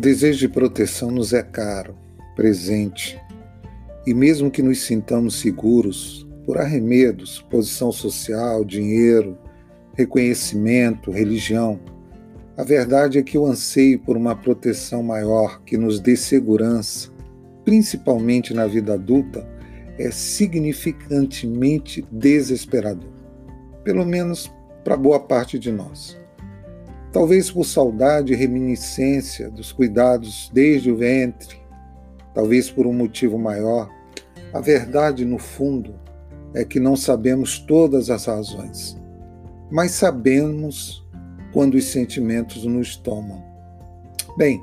desejo de proteção nos é caro, presente, e mesmo que nos sintamos seguros por arremedos, posição social, dinheiro, reconhecimento, religião, a verdade é que o anseio por uma proteção maior que nos dê segurança, principalmente na vida adulta, é significantemente desesperador. Pelo menos para boa parte de nós. Talvez por saudade e reminiscência dos cuidados desde o ventre, talvez por um motivo maior, a verdade, no fundo, é que não sabemos todas as razões, mas sabemos quando os sentimentos nos tomam. Bem,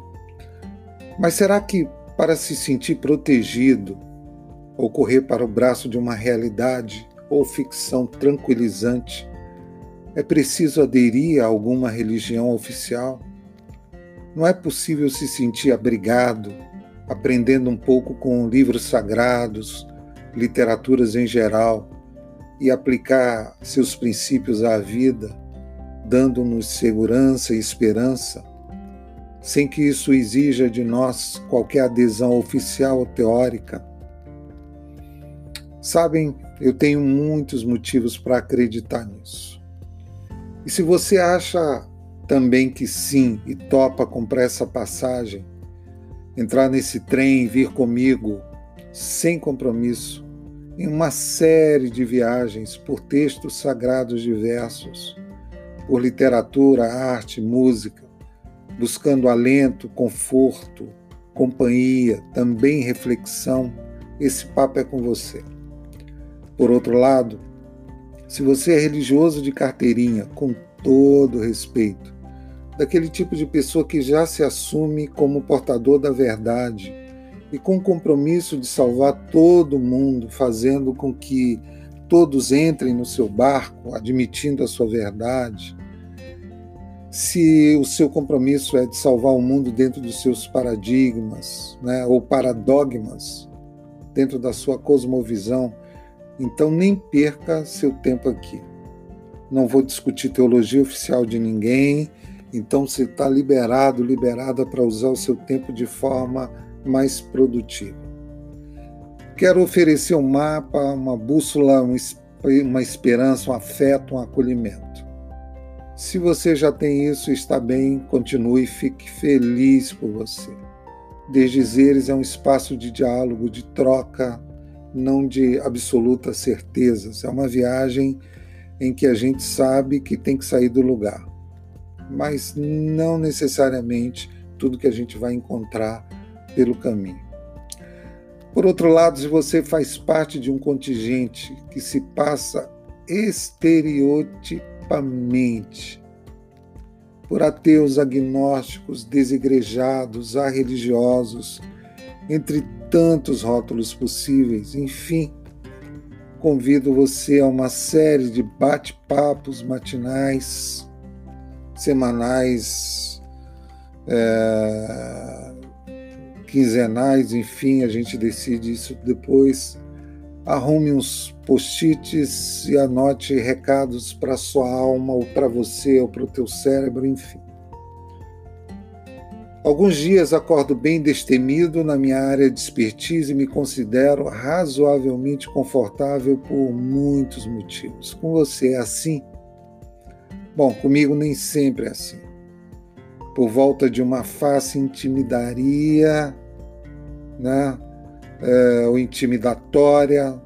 mas será que para se sentir protegido ou correr para o braço de uma realidade ou ficção tranquilizante, é preciso aderir a alguma religião oficial? Não é possível se sentir abrigado, aprendendo um pouco com livros sagrados, literaturas em geral, e aplicar seus princípios à vida, dando-nos segurança e esperança, sem que isso exija de nós qualquer adesão oficial ou teórica? Sabem, eu tenho muitos motivos para acreditar nisso. E se você acha também que sim e topa comprar essa passagem, entrar nesse trem e vir comigo sem compromisso em uma série de viagens por textos sagrados diversos, por literatura, arte, música, buscando alento, conforto, companhia, também reflexão, esse papo é com você. Por outro lado, se você é religioso de carteirinha, com todo respeito, daquele tipo de pessoa que já se assume como portador da verdade e com compromisso de salvar todo mundo, fazendo com que todos entrem no seu barco, admitindo a sua verdade. Se o seu compromisso é de salvar o mundo dentro dos seus paradigmas, né, ou paradogmas, dentro da sua cosmovisão, então nem perca seu tempo aqui. Não vou discutir teologia oficial de ninguém, então você está liberado, liberada para usar o seu tempo de forma mais produtiva. Quero oferecer um mapa, uma bússola, uma esperança, um afeto, um acolhimento. Se você já tem isso, está bem, continue fique feliz por você. Desdizeres é um espaço de diálogo, de troca, não de absolutas certezas. É uma viagem em que a gente sabe que tem que sair do lugar, mas não necessariamente tudo que a gente vai encontrar pelo caminho. Por outro lado, se você faz parte de um contingente que se passa estereotipamente por ateus, agnósticos, desigrejados, religiosos, entre tantos rótulos possíveis. Enfim, convido você a uma série de bate-papos matinais, semanais, é, quinzenais, enfim, a gente decide isso depois. Arrume uns post-its e anote recados para sua alma, ou para você, ou para o teu cérebro, enfim. Alguns dias acordo bem destemido na minha área de expertise e me considero razoavelmente confortável por muitos motivos. Com você é assim? Bom, comigo nem sempre é assim. Por volta de uma face intimidaria, né? É, ou intimidatória,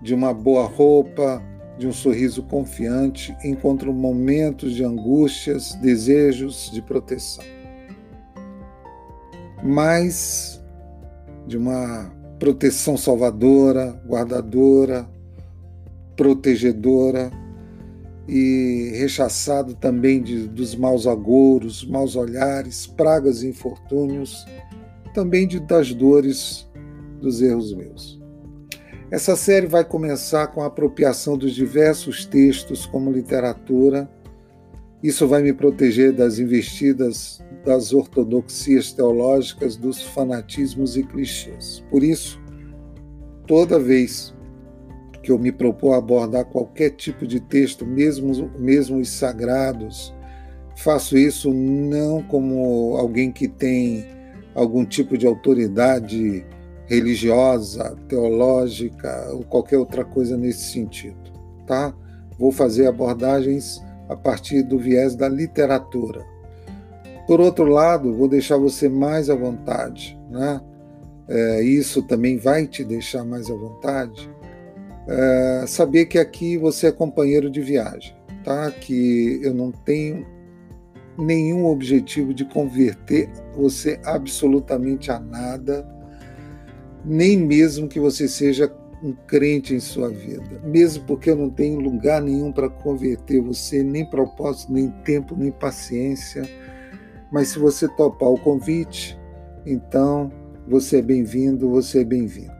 de uma boa roupa, de um sorriso confiante, encontro momentos de angústias, desejos de proteção mas de uma proteção salvadora, guardadora, protegedora e rechaçado também de, dos maus agouros, maus olhares, pragas e infortúnios, também de, das dores dos erros meus. Essa série vai começar com a apropriação dos diversos textos como literatura isso vai me proteger das investidas das ortodoxias teológicas, dos fanatismos e clichês. Por isso, toda vez que eu me propor abordar qualquer tipo de texto, mesmo, mesmo os sagrados, faço isso não como alguém que tem algum tipo de autoridade religiosa, teológica ou qualquer outra coisa nesse sentido, tá? Vou fazer abordagens a partir do viés da literatura. Por outro lado, vou deixar você mais à vontade, né? É, isso também vai te deixar mais à vontade. É, saber que aqui você é companheiro de viagem, tá? Que eu não tenho nenhum objetivo de converter você absolutamente a nada, nem mesmo que você seja um crente em sua vida, mesmo porque eu não tenho lugar nenhum para converter você, nem propósito, nem tempo, nem paciência. Mas se você topar o convite, então você é bem-vindo, você é bem-vinda.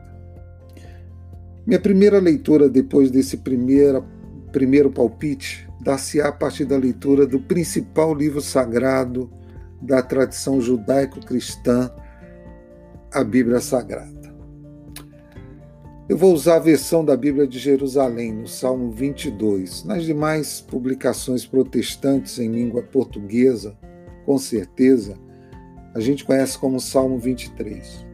Minha primeira leitura depois desse primeiro, primeiro palpite dá-se-á a partir da leitura do principal livro sagrado da tradição judaico-cristã, a Bíblia Sagrada. Eu vou usar a versão da Bíblia de Jerusalém, no Salmo 22. Nas demais publicações protestantes em língua portuguesa, com certeza, a gente conhece como Salmo 23.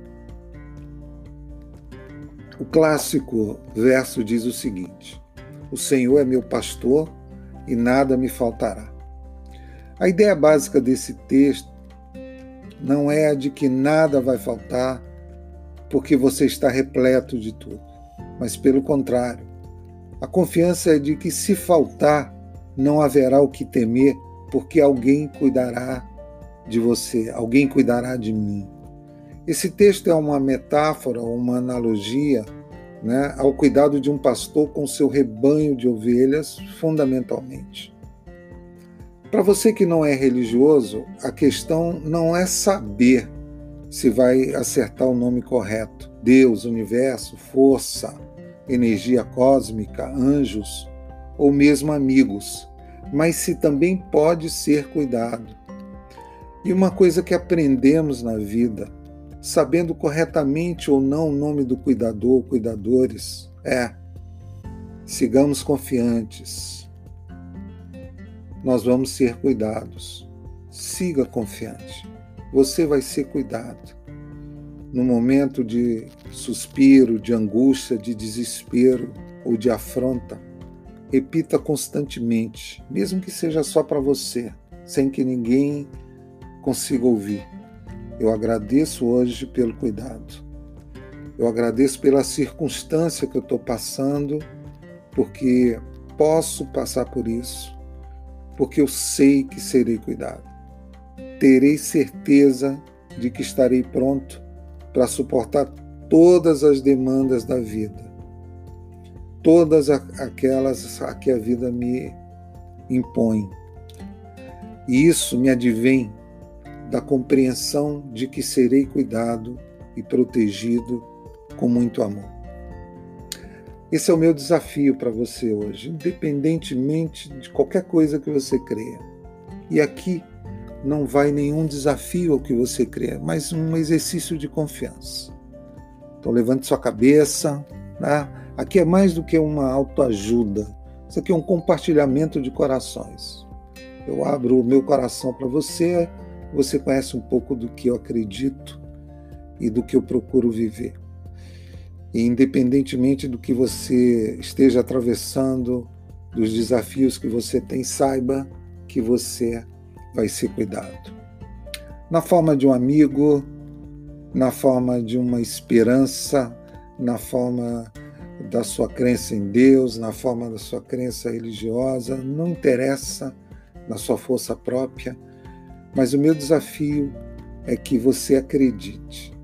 O clássico verso diz o seguinte: O Senhor é meu pastor e nada me faltará. A ideia básica desse texto não é a de que nada vai faltar porque você está repleto de tudo, mas pelo contrário, a confiança é de que se faltar, não haverá o que temer, porque alguém cuidará de você, alguém cuidará de mim. Esse texto é uma metáfora, uma analogia né, ao cuidado de um pastor com seu rebanho de ovelhas, fundamentalmente. Para você que não é religioso, a questão não é saber se vai acertar o nome correto. Deus, universo, força, energia cósmica, anjos ou mesmo amigos, mas se também pode ser cuidado. E uma coisa que aprendemos na vida sabendo corretamente ou não o nome do cuidador ou cuidadores, é sigamos confiantes. Nós vamos ser cuidados. Siga confiante. Você vai ser cuidado. No momento de suspiro, de angústia, de desespero ou de afronta, repita constantemente, mesmo que seja só para você, sem que ninguém consiga ouvir eu agradeço hoje pelo cuidado. Eu agradeço pela circunstância que eu estou passando, porque posso passar por isso, porque eu sei que serei cuidado. Terei certeza de que estarei pronto para suportar todas as demandas da vida, todas aquelas a que a vida me impõe. E isso me advém da compreensão de que serei cuidado e protegido com muito amor. Esse é o meu desafio para você hoje, independentemente de qualquer coisa que você creia. E aqui não vai nenhum desafio ao que você crê, mas um exercício de confiança. Então levante sua cabeça, né? Aqui é mais do que uma autoajuda. Isso aqui é um compartilhamento de corações. Eu abro o meu coração para você você conhece um pouco do que eu acredito e do que eu procuro viver. E independentemente do que você esteja atravessando, dos desafios que você tem, saiba que você vai ser cuidado. Na forma de um amigo, na forma de uma esperança, na forma da sua crença em Deus, na forma da sua crença religiosa, não interessa na sua força própria, mas o meu desafio é que você acredite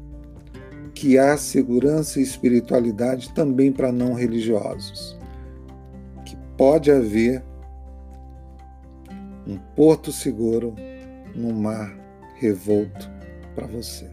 que há segurança e espiritualidade também para não religiosos. Que pode haver um porto seguro no mar revolto para você.